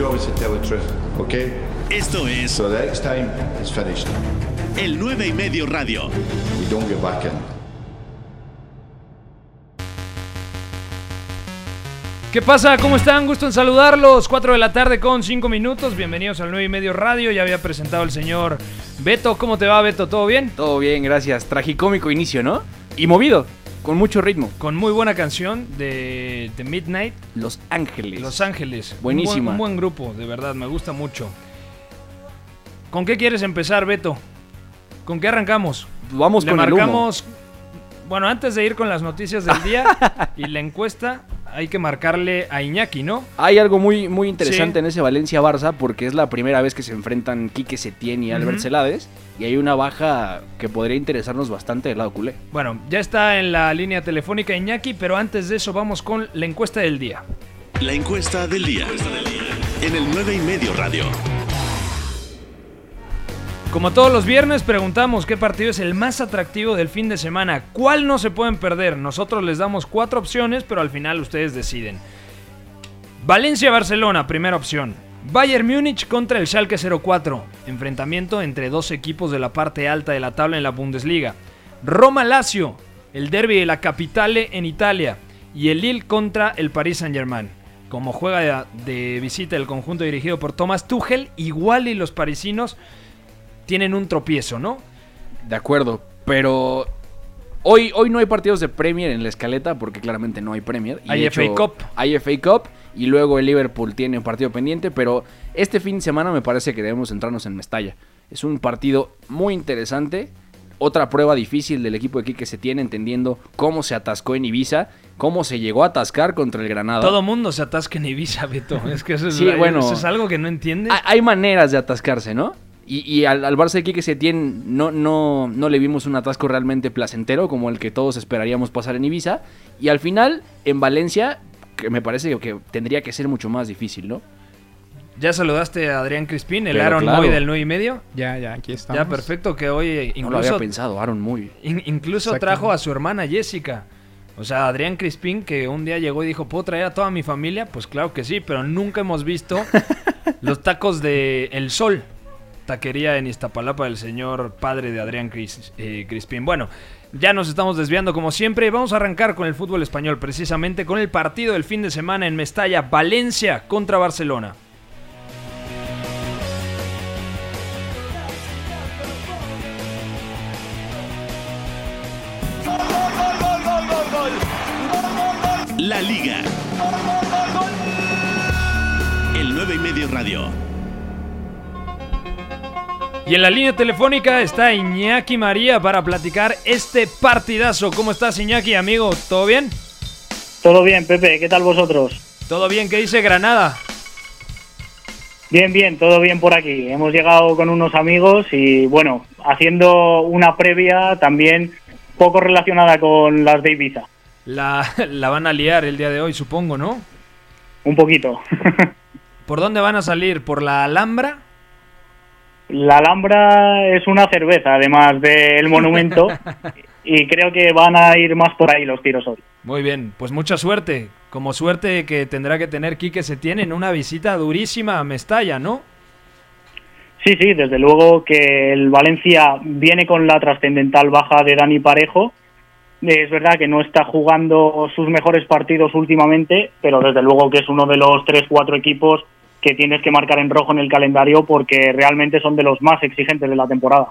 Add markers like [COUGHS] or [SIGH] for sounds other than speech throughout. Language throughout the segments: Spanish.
job is to tell the truth, okay? Esto es So the next time is finished. el 9 y medio radio. We don't get back in. ¿Qué pasa? ¿Cómo están? Gusto en saludarlos. 4 de la tarde con 5 minutos. Bienvenidos al 9 y medio radio. Ya había presentado el señor Beto. ¿Cómo te va, Beto? ¿Todo bien? Todo bien, gracias. Tragicómico inicio, ¿no? Y movido, con mucho ritmo. Con muy buena canción de, de Midnight. Los Ángeles. Los Ángeles. Buenísima. Un buen, un buen grupo, de verdad. Me gusta mucho. ¿Con qué quieres empezar, Beto? ¿Con qué arrancamos? Vamos Le con el humo. marcamos. Bueno, antes de ir con las noticias del día [LAUGHS] y la encuesta, hay que marcarle a Iñaki, ¿no? Hay algo muy, muy interesante Sí. en ese Valencia-Barça porque es la primera vez que se enfrentan Quique Setién y Albert Ujú. Celades y hay una baja que podría interesarnos bastante del lado culé. Bueno, ya está en la línea telefónica Iñaki, pero antes de eso vamos con la encuesta del día. La encuesta del día. En el 9 y medio radio. Como todos los viernes, preguntamos qué partido es el más atractivo del fin de semana. ¿Cuál no se pueden perder? Nosotros les damos cuatro opciones, pero al final ustedes deciden. Valencia-Barcelona, primera opción. Bayern Múnich contra el Schalke 04. Enfrentamiento entre dos equipos de la parte alta de la tabla en la Bundesliga. Roma-Lazio, el derby de la capitale en Italia. Y el Lille contra el Paris Saint-Germain. Como juega de, visita el conjunto dirigido por Thomas Tuchel, igual y los parisinos tienen un tropiezo, ¿no? De acuerdo, pero hoy, hoy no hay partidos de Premier en la escaleta porque claramente no hay Premier. y Hay FA Cup. Hay FA Cup y luego el Liverpool tiene un partido pendiente, pero este fin de semana me parece que debemos centrarnos en Mestalla. Es un partido muy interesante. Otra prueba difícil del equipo de Quique se tiene entendiendo cómo se atascó en Ibiza, cómo se llegó a atascar contra el Granada. Todo mundo se atasca en Ibiza, Beto. Es que eso es, Sí, bueno. eso es algo que no entiendes. Hay maneras de atascarse, ¿no? Y, y al, al Barça de Quique Setién no, no, no le vimos un atasco realmente placentero como el que todos esperaríamos pasar en Ibiza. Y al final, en Valencia, que me parece que tendría que ser mucho más difícil, ¿no? Ya saludaste a Adrián Crispín, el Pero Aaron claro. Moy del 9 y medio. Ya, ya, aquí estamos. Ya, perfecto, que hoy eh, No lo había incluso, pensado, Aaron muy. in- incluso trajo a su hermana Jessica. O sea, Adrián Crispín, que un día llegó y dijo, ¿puedo traer a toda mi familia? Pues claro que sí, pero nunca hemos visto [LAUGHS] los tacos de El Sol, taquería en Iztapalapa del señor padre de Adrián eh, Crispín. Bueno, ya nos estamos desviando como siempre. Vamos a arrancar con el fútbol español, precisamente con el partido del fin de semana en Mestalla, Valencia contra Barcelona. La Liga. El 9 y medio radio. Y en la línea telefónica está Iñaki María para platicar este partidazo. ¿Cómo estás, Iñaki, amigo? ¿Todo bien? Todo bien, Pepe, ¿qué tal vosotros? ¿Todo bien? ¿Qué dice Granada? Bien, bien, todo bien por aquí. Hemos llegado con unos amigos y bueno, haciendo una previa también poco relacionada con las de Ibiza. La, la van a liar el día de hoy, supongo, ¿no? Un poquito. [LAUGHS] ¿Por dónde van a salir? ¿Por la Alhambra? La Alhambra es una cerveza, además del monumento, [LAUGHS] y creo que van a ir más por ahí los tiros hoy. Muy bien, pues mucha suerte. Como suerte que tendrá que tener Quique Setién en una visita durísima a Mestalla, ¿no? Sí, sí, desde luego que el Valencia viene con la trascendental baja de Dani Parejo. Es verdad que no está jugando sus mejores partidos últimamente, pero desde luego que es uno de los tres, cuatro equipos que tienes que marcar en rojo en el calendario porque realmente son de los más exigentes de la temporada.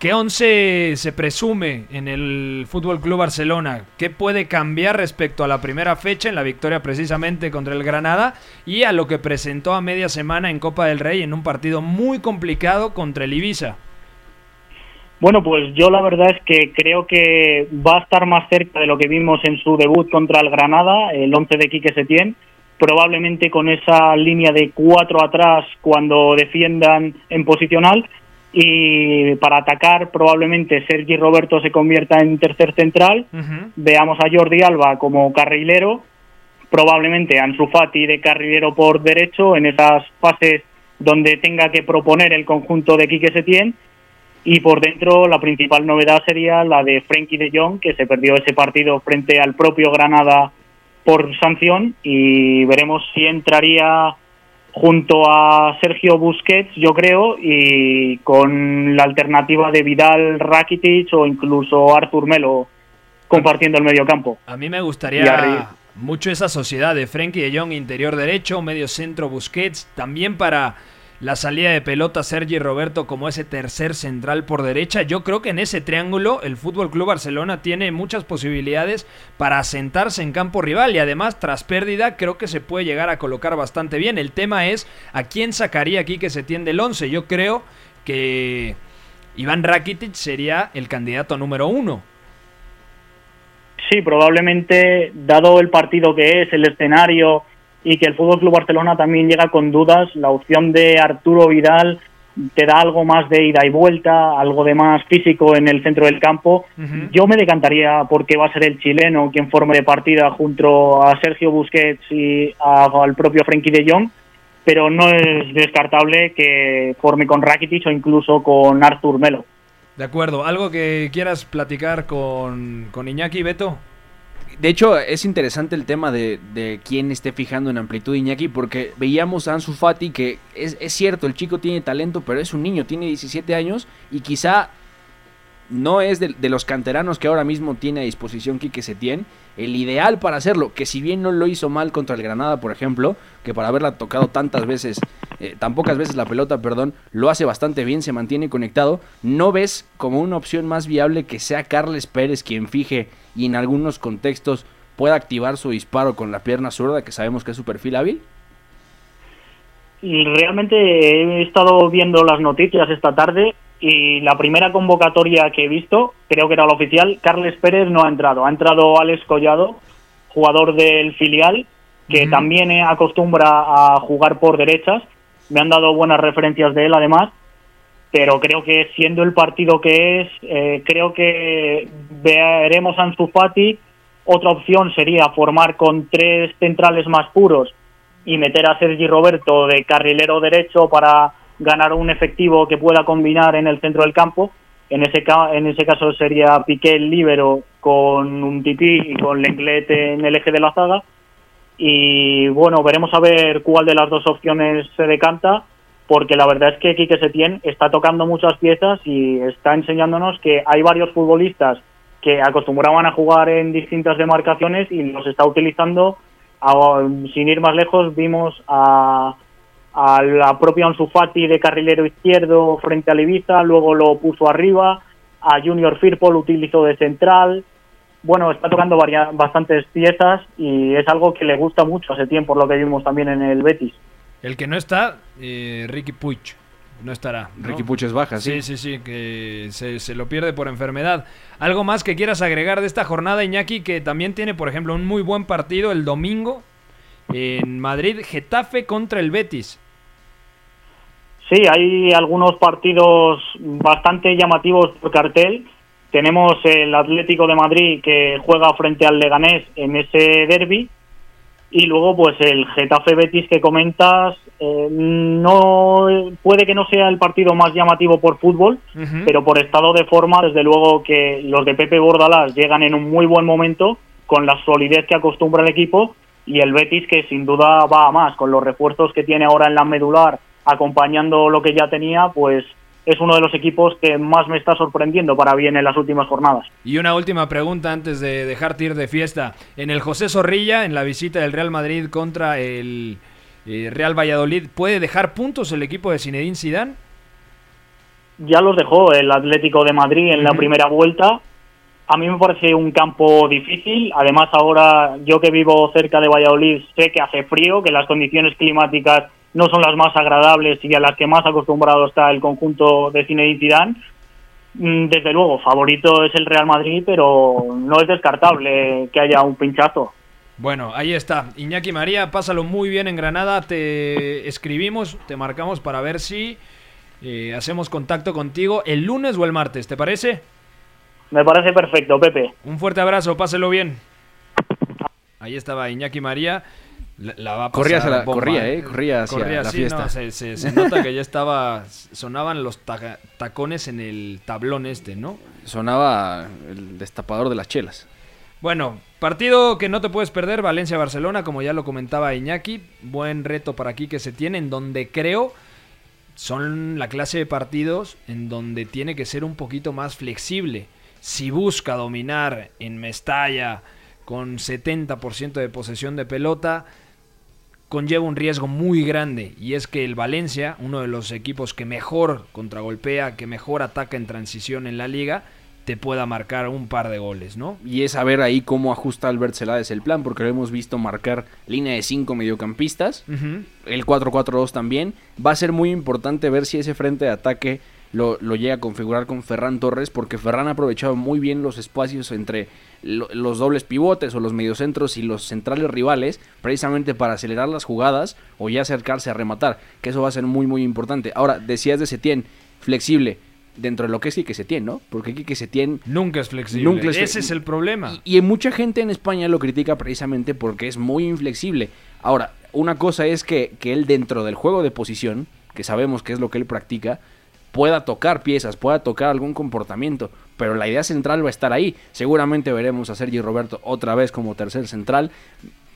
¿Qué once se presume en el Fútbol Club Barcelona? ¿Qué puede cambiar respecto a la primera fecha en la victoria precisamente contra el Granada y a lo que presentó a media semana en Copa del Rey en un partido muy complicado contra el Ibiza? Bueno, pues yo la verdad es que creo que va a estar más cerca de lo que vimos en su debut contra el Granada, el 11 de Quique Setién, probablemente con esa línea de cuatro atrás cuando defiendan en posicional. Y para atacar probablemente Sergi Roberto se convierta en tercer central, veamos a Jordi Alba como carrilero, probablemente Ansu Fati de carrilero por derecho en esas fases donde tenga que proponer el conjunto de Quique Setién. Y por dentro la principal novedad sería la de Frenkie de Jong que se perdió ese partido frente al propio Granada por sanción y veremos si entraría junto a Sergio Busquets, yo creo, y con la alternativa de Vidal, Rakitic o incluso Artur Melo compartiendo el medio campo. A mí me gustaría mucho esa sociedad de Frenkie de Jong interior derecho, medio centro Busquets, también para la salida de pelota Sergi Roberto como ese tercer central por derecha. Yo creo que en ese triángulo el Fútbol Club Barcelona tiene muchas posibilidades para asentarse en campo rival y además tras pérdida creo que se puede llegar a colocar bastante bien. El tema es a quién sacaría aquí que se tiende el 11. Yo creo que Iván Rakitic sería el candidato número uno. Sí, probablemente, dado el partido que es, el escenario y que el Fútbol Club Barcelona también llega con dudas, la opción de Arturo Vidal te da algo más de ida y vuelta, algo de más físico en el centro del campo. Yo me decantaría porque va a ser el chileno quien forme de partida junto a Sergio Busquets y a- al propio Frenkie de Jong, pero no es descartable que forme con Rakitic o incluso con Artur Melo. De acuerdo, ¿algo que quieras platicar con, con Iñaki Beto? De hecho, es interesante el tema de, de quién esté fijando en amplitud Iñaki, porque veíamos a Ansu Fati que es, es cierto, el chico tiene talento, pero es un niño, tiene 17 años y quizá no es de, los canteranos que ahora mismo tiene a disposición Quique Setién. El ideal para hacerlo, que si bien no lo hizo mal contra el Granada, por ejemplo, que para haberla tocado tantas veces, eh, tan pocas veces la pelota, perdón, lo hace bastante bien, se mantiene conectado, ¿no ves como una opción más viable que sea Carles Pérez quien fije y en algunos contextos pueda activar su disparo con la pierna zurda, que sabemos que es su perfil hábil? Realmente he estado viendo las noticias esta tarde y la primera convocatoria que he visto, creo que era la oficial, Carles Pérez no ha entrado. Ha entrado Alex Collado, jugador del filial, que también acostumbra a jugar por derechas. Me han dado buenas referencias de él además, pero creo que siendo el partido que es, eh, creo que veremos a Ansu Fati. Otra opción sería formar con tres centrales más puros y meter a Sergi Roberto de carrilero derecho para ganar un efectivo que pueda combinar en el centro del campo. En ese, ca- en ese caso sería Piqué el líbero con un tití y con Lenglet en el eje de la zaga. Y bueno, veremos a ver cuál de las dos opciones se decanta, porque la verdad es que Quique Setién está tocando muchas piezas y está enseñándonos que hay varios futbolistas que acostumbraban a jugar en distintas demarcaciones y los está utilizando. A- sin ir más lejos, vimos a, a la propia Ansu Fati de carrilero izquierdo frente al Ibiza, luego lo puso arriba, a Junior Firpo lo utilizó de central. Bueno, está tocando varia- bastantes piezas y es algo que le gusta mucho a Setién, por lo que vimos también en el Betis. El que no está, eh, Ricky Puig. No estará. ¿no? Ricky Puch es baja, sí. Sí, sí, sí, que se, se lo pierde por enfermedad. ¿Algo más que quieras agregar de esta jornada, Iñaki? Que también tiene, por ejemplo, un muy buen partido el domingo en Madrid, Getafe contra el Betis. Sí, hay algunos partidos bastante llamativos por cartel. Tenemos el Atlético de Madrid que juega frente al Leganés en ese derby. Y luego, pues el Getafe Betis que comentas, eh, no puede que no sea el partido más llamativo por fútbol, pero por estado de forma, desde luego que los de Pepe Bordalás llegan en un muy buen momento, con la solidez que acostumbra el equipo, y el Betis que sin duda va a más, con los refuerzos que tiene ahora en la medular, acompañando lo que ya tenía, pues es uno de los equipos que más me está sorprendiendo para bien en las últimas jornadas. Y una última pregunta antes de dejarte ir de fiesta. En el José Zorrilla, en la visita del Real Madrid contra el eh, Real Valladolid, ¿puede dejar puntos el equipo de Zinedine Zidane? ya los dejó el Atlético de Madrid en la primera vuelta. A mí me parece un campo difícil. Además, ahora yo que vivo cerca de Valladolid sé que hace frío, que las condiciones climáticas no son las más agradables y a las que más acostumbrado está el conjunto de Zinedine Zidane. Mm, Desde luego, favorito es el Real Madrid, pero no es descartable que haya un pinchazo. Bueno, ahí está. Iñaki María, pásalo muy bien en Granada. Te escribimos, te marcamos para ver si eh, hacemos contacto contigo el lunes o el martes, ¿te parece? Me parece perfecto, Pepe. Un fuerte abrazo, páselo bien. Ahí estaba Iñaki María. La, la va a Corría pasar la- bomba. corría, ¿eh? Corría hacia la sí, fiesta. no, se, se- se nota que ya estaba. Sonaban los tacones en el tablón este, ¿no? Sonaba el destapador de las chelas. Bueno, Partido que no te puedes perder, Valencia-Barcelona, como ya lo comentaba Iñaki. Buen reto para aquí que se tiene, en donde creo son la clase de partidos en donde tiene que ser un poquito más flexible. Si busca dominar en Mestalla con 70% de posesión de pelota, conlleva un riesgo muy grande y es que el Valencia, uno de los equipos que mejor contragolpea, que mejor ataca en transición en la liga, te pueda marcar un par de goles, ¿no? Y es saber ahí cómo ajusta Albert Celades el plan, porque lo hemos visto marcar línea de cinco mediocampistas, el 4-4-2 también. Va a ser muy importante ver si ese frente de ataque lo, lo llega a configurar con Ferran Torres, porque Ferran ha aprovechado muy bien los espacios entre lo- los dobles pivotes o los mediocentros y los centrales rivales, precisamente para acelerar las jugadas o ya acercarse a rematar, que eso va a ser muy muy importante. Ahora, decías de Setién, flexible, dentro de lo que es Quique Setién, ¿no? Porque Quique Setién Nunca es flexible. Nunca es Ese es el problema. y, y mucha gente en España lo critica precisamente porque es muy inflexible. Ahora, una cosa es que, que él dentro del juego de posición, que sabemos que es lo que él practica, pueda tocar piezas, pueda tocar algún comportamiento, pero la idea central va a estar ahí. Seguramente veremos a Sergi Roberto otra vez como tercer central.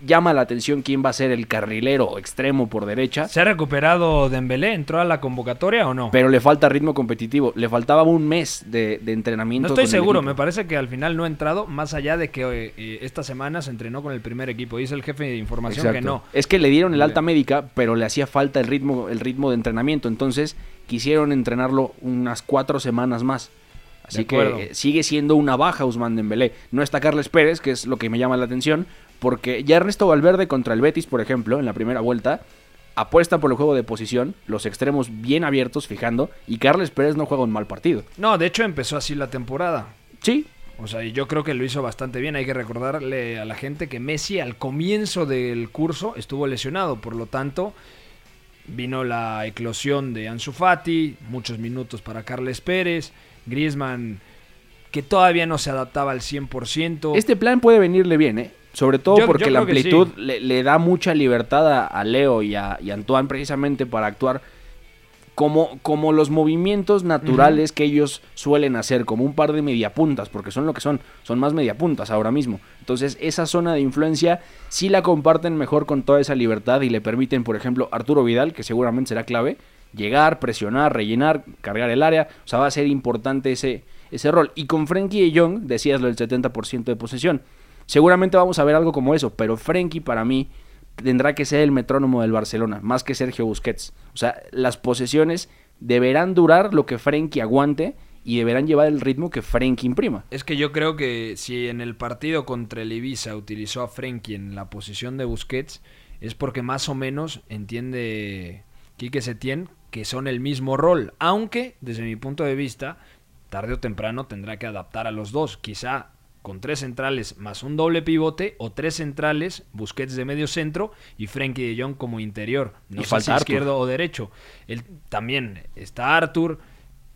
Llama la atención quién va a ser el carrilero extremo por derecha. ¿Se ha recuperado Dembélé? ¿Entró a la convocatoria o no? Pero le falta ritmo competitivo. Le faltaba un mes de, de entrenamiento. No estoy seguro, me parece que al final no ha entrado, más allá de que eh, eh, esta semana se entrenó con el primer equipo. Dice el jefe de información que no. Es que le dieron el alta médica, pero le hacía falta el ritmo, el ritmo de entrenamiento. Entonces quisieron entrenarlo unas cuatro semanas más. Así que eh, sigue siendo una baja Usman Dembélé. No está Carles Pérez, que es lo que me llama la atención, porque ya Ernesto Valverde contra el Betis, por ejemplo, en la primera vuelta, apuesta por el juego de posición, los extremos bien abiertos, fijando, y Carles Pérez no juega un mal partido. No, de hecho empezó así la temporada. Sí, O sea, y yo creo que lo hizo bastante bien. Hay que recordarle a la gente que Messi al comienzo del curso estuvo lesionado. Por lo tanto, vino la eclosión de Ansu Fati, muchos minutos para Carles Pérez, Griezmann, que todavía no se adaptaba al 100%. Este plan puede venirle bien, ¿eh? Sobre todo Yo- porque yo la amplitud sí. le, le da mucha libertad a, a Leo y a, y a Antoine precisamente para actuar como, como los movimientos naturales que ellos suelen hacer, como un par de mediapuntas, porque son lo que son, son más mediapuntas ahora mismo. Entonces esa zona de influencia sí la comparten mejor con toda esa libertad y le permiten, por ejemplo, Arturo Vidal, que seguramente será clave, llegar, presionar, rellenar, cargar el área, o sea, va a ser importante ese, ese rol. Y con Frenkie de Jong, decías lo del 70% de posesión, seguramente vamos a ver algo como eso, pero Frenkie para mí tendrá que ser el metrónomo del Barcelona, más que Sergio Busquets. O sea, las posesiones deberán durar lo que Frenkie aguante y deberán llevar el ritmo que Frenkie imprima. Es que yo creo que si en el partido contra el Ibiza utilizó a Frenkie en la posición de Busquets, es porque más o menos entiende Quique Setién que son el mismo rol. Aunque, desde mi punto de vista, tarde o temprano tendrá que adaptar a los dos. Quizá con tres centrales más un doble pivote o tres centrales, Busquets de medio centro y Frenkie de Jong como interior. No Y sé falta si izquierdo o derecho. Él, también está Arthur,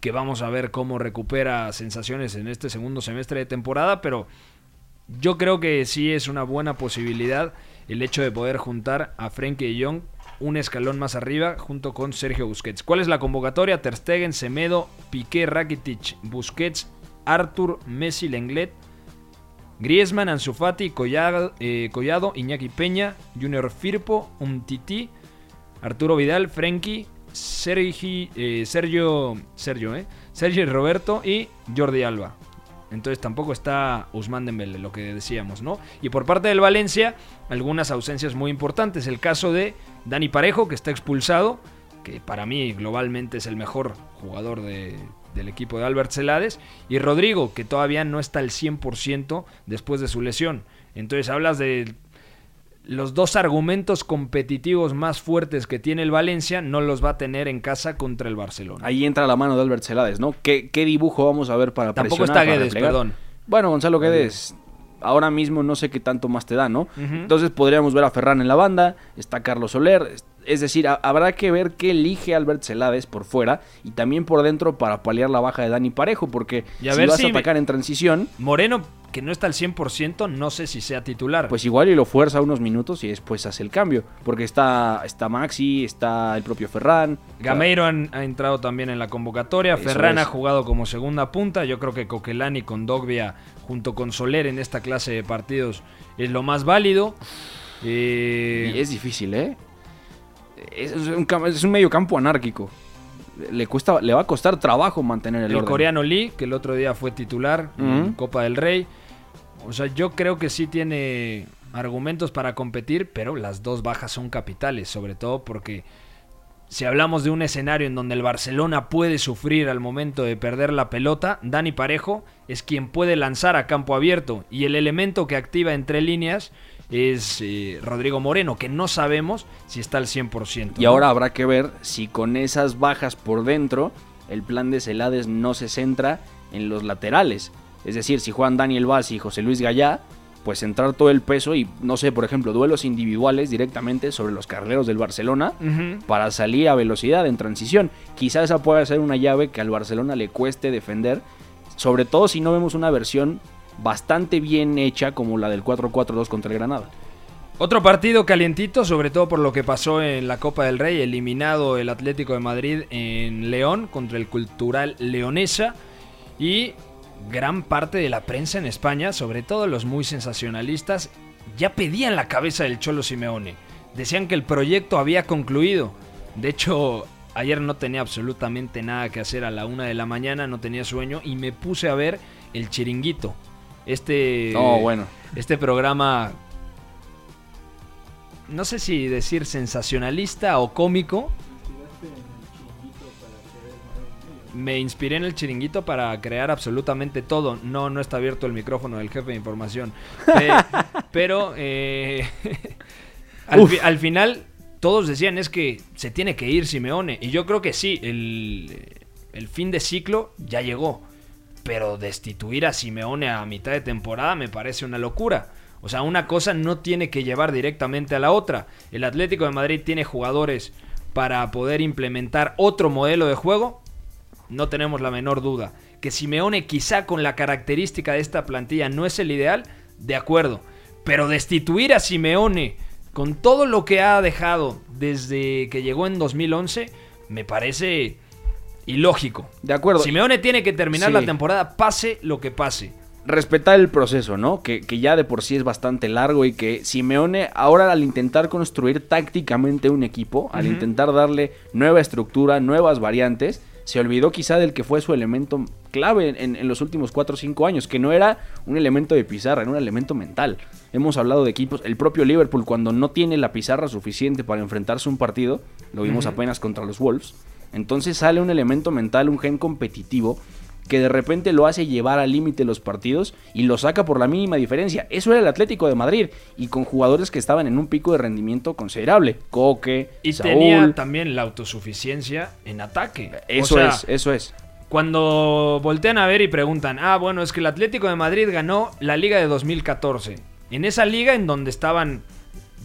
que vamos a ver cómo recupera sensaciones en este segundo semestre de temporada, pero yo creo que sí es una buena posibilidad el hecho de poder juntar a Frenkie de Jong un escalón más arriba junto con Sergio Busquets. ¿Cuál es la convocatoria? Ter Stegen, Semedo, Piqué, Rakitic, Busquets, Arthur, Messi, Lenglet, Griezmann, Ansu Fati, Collado, eh, Collado, Iñaki Peña, Junior Firpo, Umtiti, Arturo Vidal, Frenkie, Sergi, eh, Sergio, Sergio, eh, Sergio Roberto y Jordi Alba. Entonces tampoco está Usman Dembélé, lo que decíamos, ¿no? Y por parte del Valencia, algunas ausencias muy importantes. El caso de Dani Parejo, que está expulsado, que para mí globalmente es el mejor jugador de- del equipo de Albert Celades, y Rodrigo, que todavía no está al 100% después de su lesión. Entonces hablas de los dos argumentos competitivos más fuertes que tiene el Valencia, no los va a tener en casa contra el Barcelona. Ahí entra la mano de Albert Celades, ¿no? ¿Qué, qué dibujo vamos a ver para Tampoco presionar, está Guedes, perdón. Bueno, Gonzalo Guedes, ahora mismo no sé qué tanto más te da, ¿no? Entonces podríamos ver a Ferran en la banda, está Carlos Soler, es- decir, ha- habrá que ver qué elige Albert Celades por fuera y también por dentro para paliar la baja de Dani Parejo, porque Y a si ver vas si- a atacar en transición, Moreno que no está al 100%, no sé si sea titular. Pues igual y lo fuerza unos minutos y después hace el cambio. Porque está, está Maxi, está el propio Ferran. Gameiro ha entrado también en la convocatoria. Eso Ferran es. ha jugado como segunda punta. Yo creo que Coquelani con Dogbia junto con Soler en esta clase de partidos es lo más válido. Eh, Y es difícil, ¿eh? Es, un, cam- es un medio campo anárquico. Le, cuesta, le va a costar trabajo mantener el, el orden. coreano Lee, que el otro día fue titular en. Copa del Rey. O sea, yo creo que sí tiene argumentos para competir, pero las dos bajas son capitales, sobre todo porque si hablamos de un escenario en donde el Barcelona puede sufrir al momento de perder la pelota, Dani Parejo es quien puede lanzar a campo abierto y el elemento que activa entre líneas es eh, Rodrigo Moreno, que no sabemos si está al 100%. Y ¿no? ahora habrá que ver si con esas bajas por dentro, el plan de Celades no se centra en los laterales. Es decir, si juegan Daniel Vaz y José Luis Gallá, pues centrar todo el peso y, no sé, por ejemplo, duelos individuales directamente sobre los carrileros del Barcelona para salir a velocidad en transición. Quizá esa pueda ser una llave que al Barcelona le cueste defender, sobre todo si no vemos una versión bastante bien hecha como la del 4-4-2 contra el Granada. Otro partido calientito, sobre todo por lo que pasó en la Copa del Rey, eliminado el Atlético de Madrid en León contra el Cultural Leonesa y gran parte de la prensa en España, sobre todo los muy sensacionalistas, ya pedían la cabeza del Cholo Simeone. Decían que el proyecto había concluido. De hecho, ayer no tenía absolutamente nada que hacer a la una de la mañana, no tenía sueño y me puse a ver el chiringuito. Este, Oh, bueno. este programa no sé si decir sensacionalista o cómico. Me inspiré en el chiringuito para crear absolutamente todo. No, no está abierto el micrófono del jefe de información. Pe- [LAUGHS] pero eh, [LAUGHS] al, fi- al final todos decían es que se tiene que ir Simeone. Y yo creo que sí, el, el fin de ciclo ya llegó. Pero destituir a Simeone a mitad de temporada me parece una locura. O sea, una cosa no tiene que llevar directamente a la otra. El Atlético de Madrid tiene jugadores para poder implementar otro modelo de juego. No tenemos la menor duda. Que Simeone quizá con la característica de esta plantilla no es el ideal, de acuerdo. Pero destituir a Simeone con todo lo que ha dejado desde que llegó en 2011 me parece ilógico. De acuerdo. Simeone tiene que terminar Sí. la temporada pase lo que pase. respetar el proceso, ¿no? Que, que ya de por sí es bastante largo y que Simeone ahora al intentar construir tácticamente un equipo, al intentar darle nueva estructura, nuevas variantes, se olvidó quizá del que fue su elemento clave en, en los últimos 4 o 5 años, que no era un elemento de pizarra, era un elemento mental. Hemos hablado de equipos, el propio Liverpool cuando no tiene la pizarra suficiente para enfrentarse a un partido, lo vimos apenas contra los Wolves, entonces sale un elemento mental, un gen competitivo que de repente lo hace llevar al límite los partidos y lo saca por la mínima diferencia. Eso era el Atlético de Madrid y con jugadores que estaban en un pico de rendimiento considerable. Coque, Y Saúl. tenía también la autosuficiencia en ataque. Eso O sea, es, eso es. Cuando voltean a ver y preguntan, ah, bueno, es que el Atlético de Madrid ganó la liga de 2014. En esa liga en donde estaban,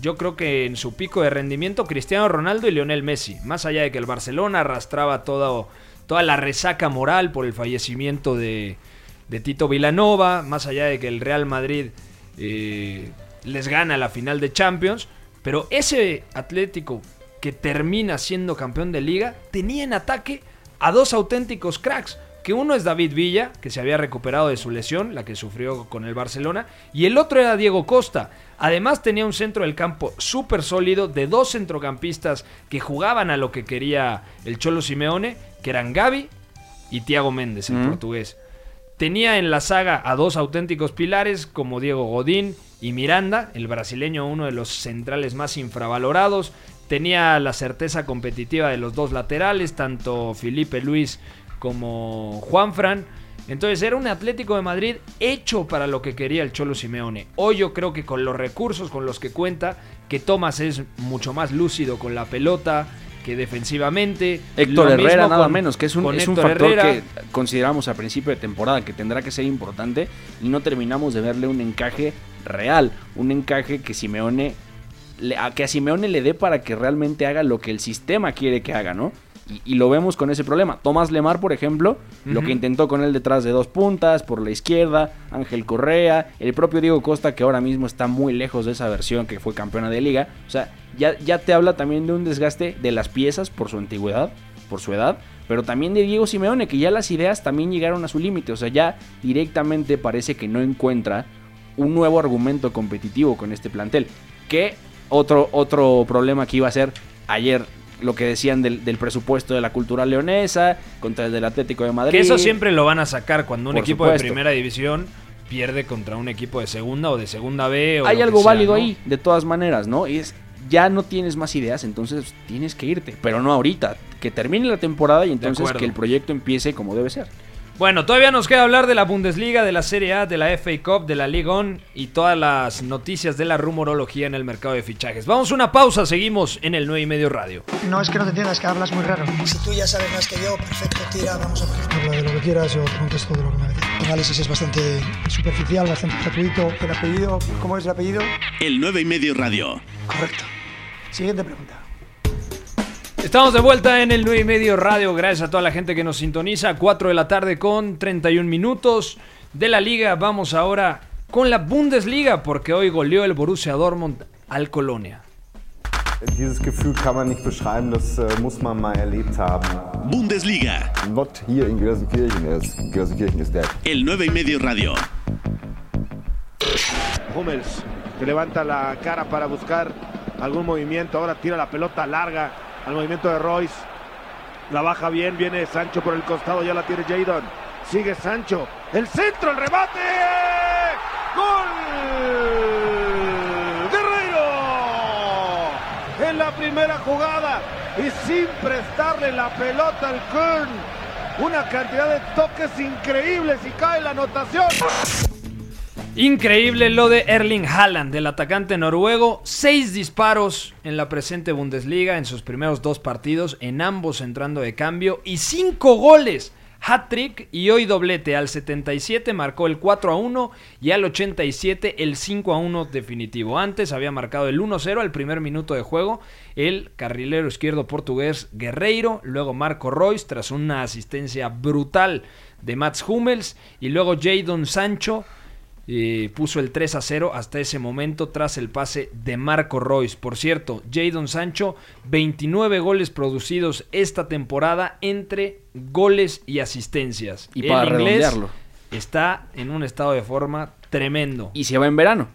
yo creo que en su pico de rendimiento, Cristiano Ronaldo y Lionel Messi. Más allá de que el Barcelona arrastraba todo, toda la resaca moral por el fallecimiento de, de Tito Vilanova, más allá de que el Real Madrid eh, les gana la final de Champions. Pero ese Atlético que termina siendo campeón de liga tenía en ataque a dos auténticos cracks. Que uno es David Villa, que se había recuperado de su lesión, la que sufrió con el Barcelona, y el otro era Diego Costa. Además tenía un centro del campo súper sólido de dos centrocampistas que jugaban a lo que quería el Cholo Simeone, que eran Gaby y Thiago Méndez, el Mm. portugués. Tenía en la saga a dos auténticos pilares como Diego Godín y Miranda, el brasileño uno de los centrales más infravalorados. Tenía la certeza competitiva de los dos laterales, tanto Felipe Luis como Juanfran. Entonces era un Atlético de Madrid hecho para lo que quería el Cholo Simeone. Hoy yo creo que con los recursos con los que cuenta, que Thomas es mucho más lúcido con la pelota que defensivamente. Héctor Herrera nada con- menos, que es un, es un factor Herrera. que consideramos a principio de temporada que tendrá que ser importante y no terminamos de verle un encaje real, un encaje que Simeone le- a que a Simeone le dé para que realmente haga lo que el sistema quiere que haga, ¿no? Y, y lo vemos con ese problema. Tomás Lemar, por ejemplo, lo que intentó con él detrás de dos puntas, por la izquierda, Ángel Correa, el propio Diego Costa, que ahora mismo está muy lejos de esa versión que fue campeona de liga. O sea, ya, ya te habla también de un desgaste de las piezas por su antigüedad, por su edad, pero también de Diego Simeone, que ya las ideas también llegaron a su límite. O sea, ya directamente parece que no encuentra un nuevo argumento competitivo con este plantel. Que otro, otro problema que iba a ser ayer lo que decían del, del presupuesto de la cultural leonesa contra el del Atlético de Madrid. Que eso siempre lo van a sacar cuando un Por equipo supuesto. de primera división pierde contra un equipo de segunda o de segunda B. O Hay algo sea, válido ¿no? ahí, de todas maneras, ¿no? Y es, ya no tienes más ideas, entonces tienes que irte. Pero no ahorita. Que termine la temporada y entonces que el proyecto empiece como debe ser. Bueno, todavía nos queda hablar de la Bundesliga, de la Serie A, de la FA Cup, de la Ligue 1 y todas las noticias de la rumorología en el mercado de fichajes. Vamos a una pausa, seguimos en el 9 y medio radio. No es que no te entiendas, que hablas muy raro. Si tú ya sabes más que yo, perfecto, tira, vamos a Habla de lo que quieras, yo te contesto de lo que me apetece. El análisis es bastante Superficial, bastante gratuito. El apellido, ¿cómo es el apellido? El 9 y medio radio. correcto. Siguiente pregunta. Estamos de vuelta en el 9 y medio radio, gracias a toda la gente que nos sintoniza. 4 de la tarde con 31 minutos de la liga. Vamos ahora con la Bundesliga, porque hoy goleó el Borussia Dortmund al Colonia. Dieses Gefühl kann man nicht beschreiben, das äh, muss man mal erlebt haben. Bundesliga. Not here in Gelsenkirchen, is, Gelsenkirchen is dead. El 9 y medio radio. Hummels que levanta la cara para buscar algún movimiento. Ahora tira la pelota larga al movimiento de Royce. La baja bien, viene Sancho por el costado, ya la tiene Jadon. Sigue Sancho. El centro, el remate. ¡Gol! ¡Guerreiro! En la primera jugada y sin prestarle la pelota al Köln. Una cantidad de toques increíbles y cae la anotación. Increíble lo de Erling Haaland, del atacante noruego. Seis disparos en la presente Bundesliga en sus primeros dos partidos, en ambos entrando de cambio, y cinco goles. Hat-trick y hoy doblete. Al 77 marcó el 4 a 1 y al 87 el 5 a 1 definitivo. Antes había marcado el 1 0 al primer minuto de juego el carrilero izquierdo portugués Guerreiro, luego Marco Royce tras una asistencia brutal de Mats Hummels y luego Jadon Sancho eh, puso el 3 a 0 hasta ese momento tras el pase de Marco Royce. Por cierto, Jadon Sancho, 29 goles producidos esta temporada entre goles y asistencias. Y para el inglés redondearlo. está en un estado de forma tremendo. Y se va en verano.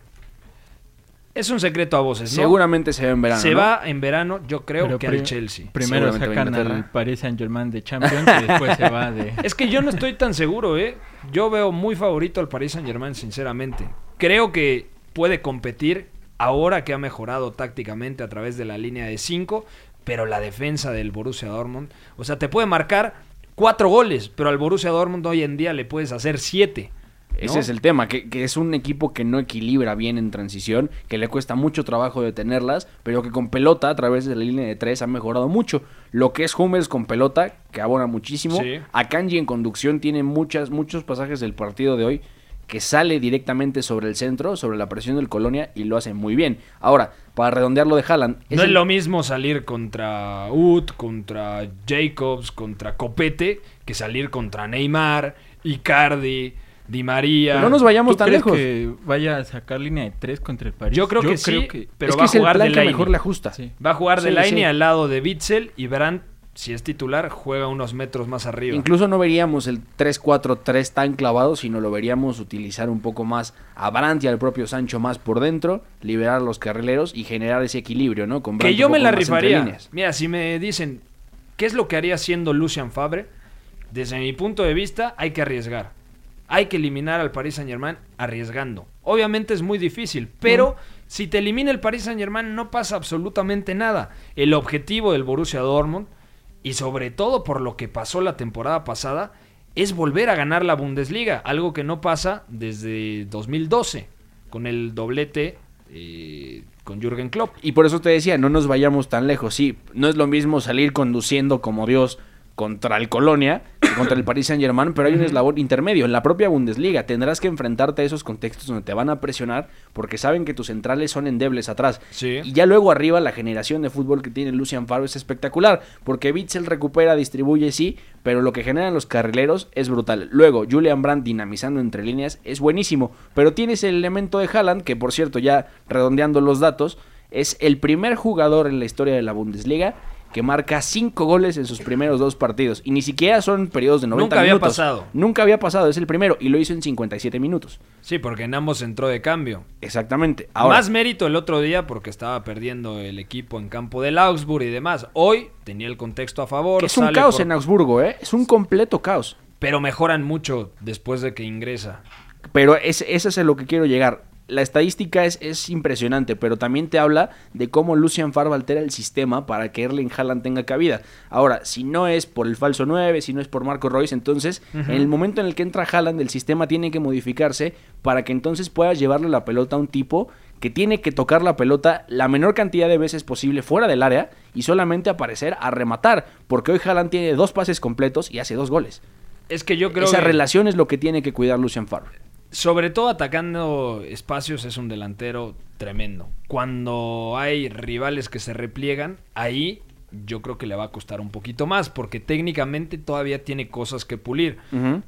Es un secreto a voces, ¿no? Seguramente se va en verano. Se ¿no? va en verano, yo creo Pero que al Chelsea. Primero sacan al Paris Saint Germain de Champions y después se va de... Es que yo no estoy tan seguro, ¿eh? Yo veo muy favorito al Paris Saint Germain, sinceramente. Creo que puede competir ahora que ha mejorado tácticamente a través de la línea de 5, pero la defensa del Borussia Dortmund, o sea, te puede marcar cuatro goles, pero al Borussia Dortmund hoy en día le puedes hacer siete. ¿No? Ese es el tema, que, que es un equipo que no equilibra bien en transición, que le cuesta mucho trabajo detenerlas, pero que con pelota a través de la línea de tres ha mejorado mucho. Lo que es Hummels con pelota, que abona muchísimo. Sí. Akanji en conducción tiene muchas, muchos pasajes del partido de hoy que sale directamente sobre el centro, sobre la presión del Colonia y lo hace muy bien. Ahora, para redondear lo de Haaland, No es lo mismo salir contra Ut, contra Jacobs, contra Copete, que salir contra Neymar, Icardi, Di María. Pero no nos vayamos ¿Tú tan crees lejos. que vaya a sacar línea de 3 contra el París? Yo creo que sí, pero es va que a es el jugar plan de que mejor le ajusta. Sí. Va a jugar de Sí, Laine sí. al lado de Bitzel y Brandt, si es titular, juega unos metros más arriba. Incluso no veríamos el 3-4-3 tan clavado, sino lo veríamos utilizar un poco más a Brandt y al propio Sancho más por dentro, liberar a los carrileros y generar ese equilibrio, ¿no? Con que yo me la rifaría. Mira, si me dicen, ¿qué es lo que haría siendo Lucian Fabre? Desde mi punto de vista, hay que arriesgar. Hay que eliminar al Paris Saint Germain arriesgando. Obviamente es muy difícil, pero si te elimina el Paris Saint Germain no pasa absolutamente nada. El objetivo del Borussia Dortmund, y sobre todo por lo que pasó la temporada pasada, es volver a ganar la Bundesliga, algo que no pasa desde 2012, con el doblete eh, con Jürgen Klopp. Y por eso te decía, no nos vayamos tan lejos. Sí, no es lo mismo salir conduciendo como Dios contra el Colonia, contra el Paris Saint Germain, pero hay un eslabón intermedio. En la propia Bundesliga tendrás que enfrentarte a esos contextos donde te van a presionar porque saben que tus centrales son endebles atrás. Sí. Y ya luego arriba la generación de fútbol que tiene Lucian Favre es espectacular, porque Witzel recupera, distribuye, sí, pero lo que generan los carrileros es brutal. Luego, Julian Brandt dinamizando entre líneas es buenísimo, pero tienes el elemento de Haaland, que por cierto, ya redondeando los datos, es el primer jugador en la historia de la Bundesliga que marca 5 goles en sus primeros dos partidos. Y ni siquiera son periodos de 90 Nunca había minutos. pasado. Nunca había pasado, es el primero. Y lo hizo en 57 minutos. Sí, porque en ambos entró de cambio. Exactamente. Ahora, Más mérito el otro día porque estaba perdiendo el equipo en campo del Augsburg y demás. Hoy tenía el contexto a favor. que es un caos por- en Augsburgo, ¿eh? Es un completo caos. Pero mejoran mucho después de que ingresa. Pero es, ese es a lo que quiero llegar. La estadística es, es impresionante, pero también te habla de cómo Lucian Favre altera el sistema para que Erling Haaland tenga cabida. Ahora, si no es por el falso 9, si no es por Marco Royce, entonces en el momento en el que entra Haaland, el sistema tiene que modificarse para que entonces puedas llevarle la pelota a un tipo que tiene que tocar la pelota la menor cantidad de veces posible fuera del área y solamente aparecer a rematar, porque hoy Haaland tiene dos pases completos y hace dos goles. Es que yo creo Esa que, relación es lo que tiene que cuidar Lucian Favre. Sobre todo atacando espacios, es un delantero tremendo. Cuando hay rivales que se repliegan, ahí yo creo que le va a costar un poquito más, porque técnicamente todavía tiene cosas que pulir.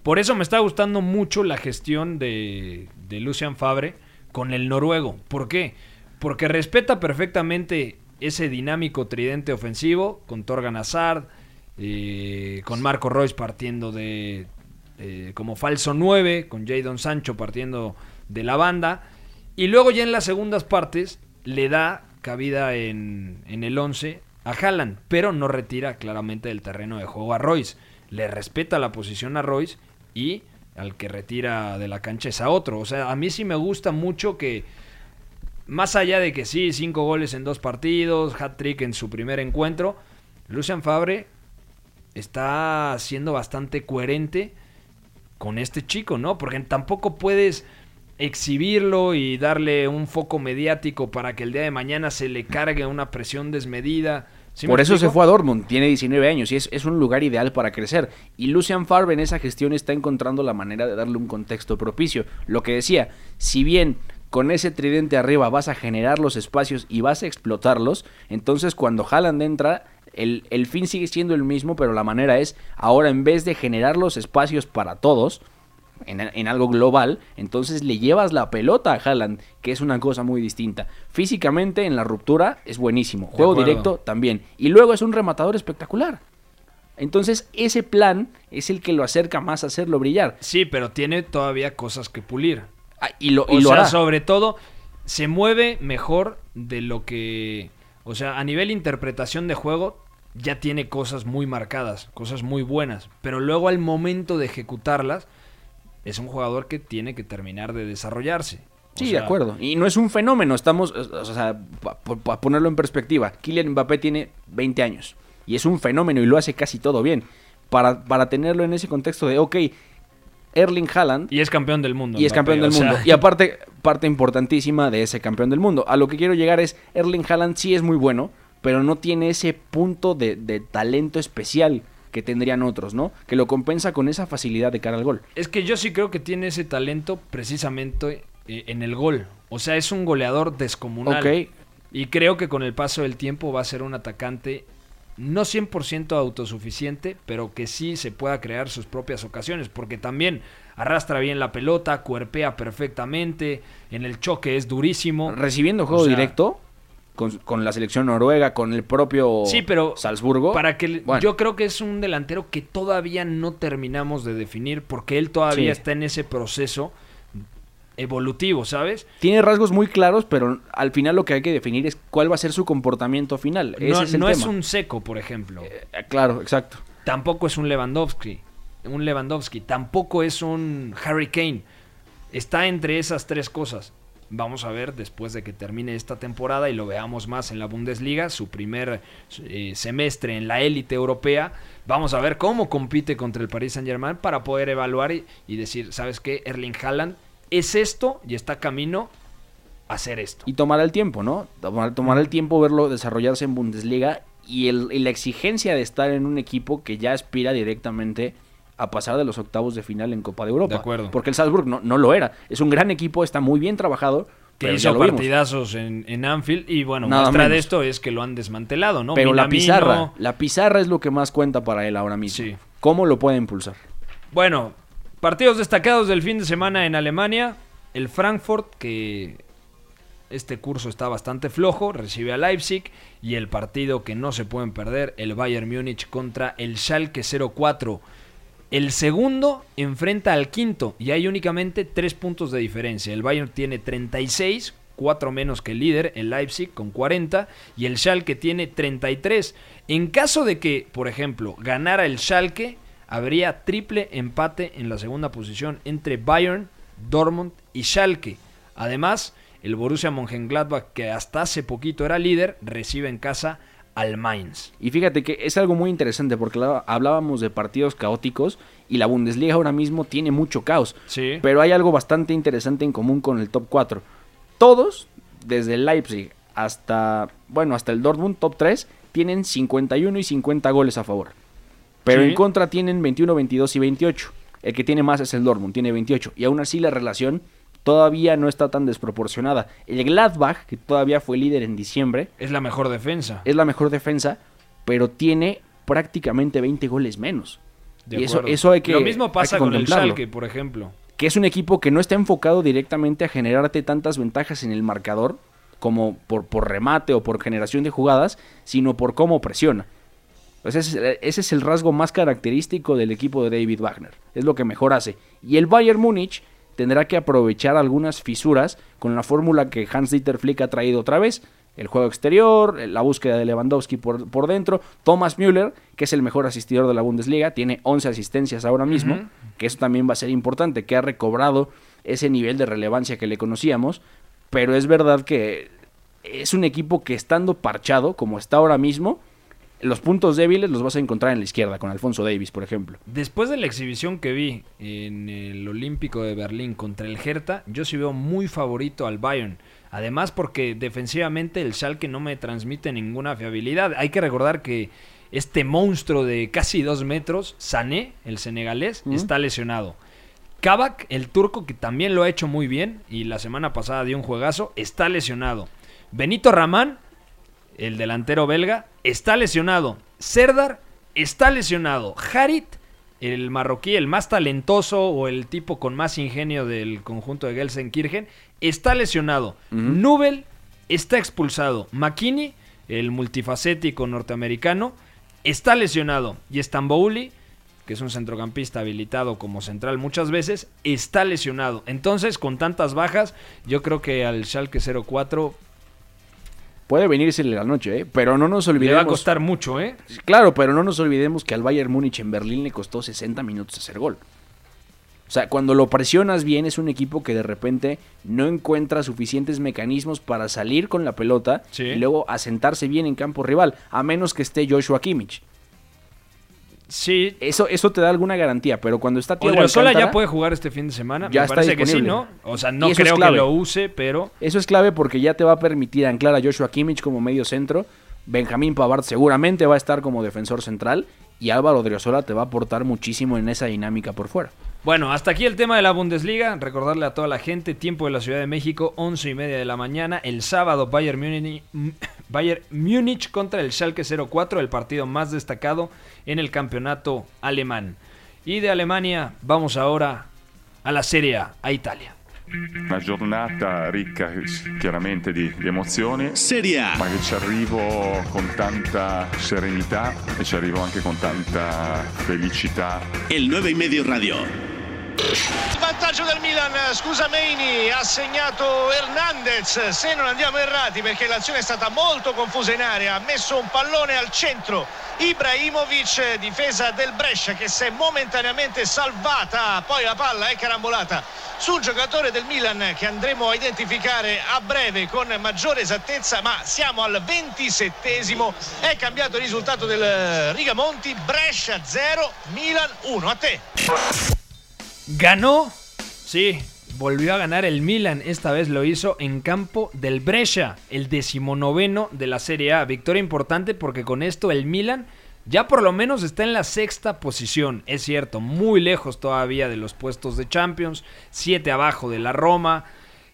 Por eso me está gustando mucho la gestión de, de Lucian Fabre con el noruego. ¿Por qué? Porque respeta perfectamente ese dinámico tridente ofensivo con Torgan Hazard, eh, con Marco Royce partiendo de eh, como falso 9, con Jadon Sancho partiendo de la banda. Y luego ya en las segundas partes le da cabida en, en el 11 a Haaland, pero no retira claramente del terreno de juego a Royce. Le respeta la posición a Royce y al que retira de la cancha es a otro. O sea, a mí sí me gusta mucho que, más allá de que sí, cinco goles en dos partidos, hat-trick en su primer encuentro, Lucian Fabre está siendo bastante coherente con este chico, ¿no? Porque tampoco puedes exhibirlo y darle un foco mediático para que el día de mañana se le cargue una presión desmedida. ¿Sí me Por eso se fue a Dortmund, tiene 19 años y es, es un lugar ideal para crecer. Y Lucian Favre en esa gestión está encontrando la manera de darle un contexto propicio. Lo que decía, si bien con ese tridente arriba vas a generar los espacios y vas a explotarlos, entonces cuando Haaland entra, el, el fin sigue siendo el mismo, pero la manera es, ahora en vez de generar los espacios para todos, en, en algo global, entonces le llevas la pelota a Haaland, que es una cosa muy distinta. Físicamente en la ruptura es buenísimo, juego directo también, y luego es un rematador espectacular. Entonces ese plan es el que lo acerca más a hacerlo brillar. Sí, pero tiene todavía cosas que pulir. Ah, y lo, O y lo sea, hará. sobre todo, se mueve mejor de lo que. O sea, a nivel interpretación de juego, ya tiene cosas muy marcadas, cosas muy buenas. Pero luego, al momento de ejecutarlas, es un jugador que tiene que terminar de desarrollarse. O Sí, sea, de acuerdo. Y no es un fenómeno, estamos, o sea, para ponerlo en perspectiva, Kylian Mbappé tiene 20 años y es un fenómeno y lo hace casi todo bien. Para, para tenerlo en ese contexto de, ok, Erling Haaland Y es campeón del mundo. y es campeón del o sea, mundo. Y aparte, parte importantísima de ese campeón del mundo. A lo que quiero llegar es, Erling Haaland sí es muy bueno, pero no tiene ese punto de, de talento especial que tendrían otros, ¿no? Que lo compensa con esa facilidad de cara al gol. Es que yo sí creo que tiene ese talento precisamente eh, en el gol. O sea, es un goleador descomunal. Ok. Y creo que con el paso del tiempo va a ser un atacante no 100% autosuficiente, pero que sí se pueda crear sus propias ocasiones, porque también arrastra bien la pelota, cuerpea perfectamente, en el choque es durísimo. Recibiendo juego O sea, directo con, con la selección noruega, con el propio Sí, pero Salzburgo. Para que Bueno. yo creo que es un delantero que todavía no terminamos de definir, porque él todavía Sí. está en ese proceso evolutivo, ¿sabes? Tiene rasgos muy claros, pero al final lo que hay que definir es cuál va a ser su comportamiento final. Ese no es el no es tema. un seco, por ejemplo. Eh, Claro, exacto. Tampoco es un Lewandowski. Un Lewandowski. Tampoco es un Harry Kane. Está entre esas tres cosas. Vamos a ver después de que termine esta temporada y lo veamos más en la Bundesliga, su primer eh, semestre en la élite europea. Vamos a ver cómo compite contra el Paris Saint Germain para poder evaluar y, y decir, ¿sabes qué? Erling Haaland es esto y está camino a hacer esto. Y tomar el tiempo, ¿no? Tomar, tomar el tiempo, verlo desarrollarse en Bundesliga y, el- y la exigencia de estar en un equipo que ya aspira directamente a pasar de los octavos de final en Copa de Europa. De acuerdo. Porque el Salzburg no, no lo era. Es un gran equipo, está muy bien trabajado. Que pero ya hizo partidazos en, en Anfield y bueno, Nada muestra de esto es que lo han desmantelado, ¿no? Pero la pizarra, la pizarra es lo que más cuenta para él ahora mismo. Sí. ¿Cómo lo puede impulsar? Bueno, partidos destacados del fin de semana en Alemania. El Frankfurt, que este curso está bastante flojo, recibe a Leipzig. Y el partido que no se pueden perder, el Bayern Múnich contra el Schalke 04. El segundo enfrenta al quinto y hay únicamente tres puntos de diferencia. El Bayern tiene 36, cuatro menos que el líder, el Leipzig con 40 y el Schalke tiene 33. En caso de que, por ejemplo, ganara el Schalke, habría triple empate en la segunda posición entre Bayern, Dortmund y Schalke. Además, el Borussia Mönchengladbach, que hasta hace poquito era líder, recibe en casa al Mainz. Y fíjate que es algo muy interesante porque hablábamos de partidos caóticos y la Bundesliga ahora mismo tiene mucho caos. Sí. Pero hay algo bastante interesante en común con el top 4. Todos, desde Leipzig hasta, bueno, hasta el Dortmund top 3, tienen 51 y 50 goles a favor. Pero Sí. en contra tienen 21, 22 y 28. El que tiene más es el Dortmund, tiene 28. Y aún así la relación todavía no está tan desproporcionada. El Gladbach, que todavía fue líder en diciembre, Es la mejor defensa. es la mejor defensa, pero tiene prácticamente 20 goles menos. De y eso, hay que Lo mismo pasa con el. Schalke, por ejemplo. Que es un equipo que no está enfocado directamente a generarte tantas ventajas en el marcador como por, por remate o por generación de jugadas, sino por cómo presiona. Pues ese, es- ese es el rasgo más característico del equipo de David Wagner. Es lo que mejor hace. Y el Bayern Múnich tendrá que aprovechar algunas fisuras con la fórmula que Hans-Dieter Flick ha traído otra vez. El juego exterior, la búsqueda de Lewandowski por, por dentro. Thomas Müller, que es el mejor asistidor de la Bundesliga, tiene 11 asistencias ahora mismo, que eso también va a ser importante, que ha recobrado ese nivel de relevancia que le conocíamos. Pero es verdad que es un equipo que estando parchado, como está ahora mismo, los puntos débiles los vas a encontrar en la izquierda, con Alfonso Davis, por ejemplo. Después de la exhibición que vi en el Olímpico de Berlín contra el Hertha, yo sí veo muy favorito al Bayern. Además porque defensivamente el Schalke no me transmite ninguna fiabilidad. Hay que recordar que este monstruo de casi dos metros, Sané, el senegalés, está lesionado. Kabak, el turco, que también lo ha hecho muy bien y la semana pasada dio un juegazo, está lesionado. Benito Ramán, el delantero belga, está lesionado. Serdar está lesionado. Harit, el marroquí, el más talentoso o el tipo con más ingenio del conjunto de Gelsenkirchen, está lesionado. Nubel está expulsado. Makini, el multifacético norteamericano, está lesionado. Y Stambouli, que es un centrocampista habilitado como central muchas veces, está lesionado. Entonces, con tantas bajas, yo creo que al Schalke 04 Puede venirse la noche, ¿eh? pero no nos le olvidemos. va a costar mucho, ¿eh? Claro, pero no nos olvidemos que al Bayern Múnich en Berlín le costó 60 minutos hacer gol. O sea, cuando lo presionas bien es un equipo que de repente no encuentra suficientes mecanismos para salir con la pelota Sí. y luego asentarse bien en campo rival, a menos que esté Joshua Kimmich. Sí. Eso, eso te da alguna garantía, pero cuando está Thiago Odriozola ya Alcántara, puede jugar este fin de semana. Ya Me está parece que sí, disponible. ¿no? O sea, no creo que lo use, pero Eso es clave porque ya te va a permitir anclar a Joshua Kimmich como medio centro. Benjamín Pavard seguramente va a estar como defensor central. Y Álvaro Odriozola te va a aportar muchísimo en esa dinámica por fuera. Bueno, hasta aquí el tema de la Bundesliga. Recordarle a toda la gente, tiempo de la Ciudad de México, 11 y media de la mañana. El sábado, Bayern Múnich, [COUGHS] Bayern Múnich contra el Schalke 04, el partido más destacado en el campeonato alemán. Y de Alemania vamos ahora a la Serie A, a Italia. Una giornata ricca chiaramente di, di emozioni, Serie A. ma che ci arrivo con tanta serenità e ci arrivo anche con tanta felicità. El 9 y medio radio. Il vantaggio del Milan, scusa Meini, ha segnato Hernandez, se non andiamo errati perché l'azione è stata molto confusa in area, ha messo un pallone al centro, Ibrahimovic, difesa del Brescia che si è momentaneamente salvata, poi la palla è carambolata sul giocatore del Milan che andremo a identificare a breve con maggiore esattezza, ma siamo al 27esimo, è cambiato il risultato del Rigamonti, Brescia 0, Milan 1, a te. Ganó, sí, volvió a ganar el Milan. Esta vez lo hizo en campo del Brescia, el decimonoveno de la Serie A. Victoria importante porque con esto el Milan ya por lo menos está en la sexta posición. Es cierto, muy lejos todavía de los puestos de Champions. 7 abajo de la Roma,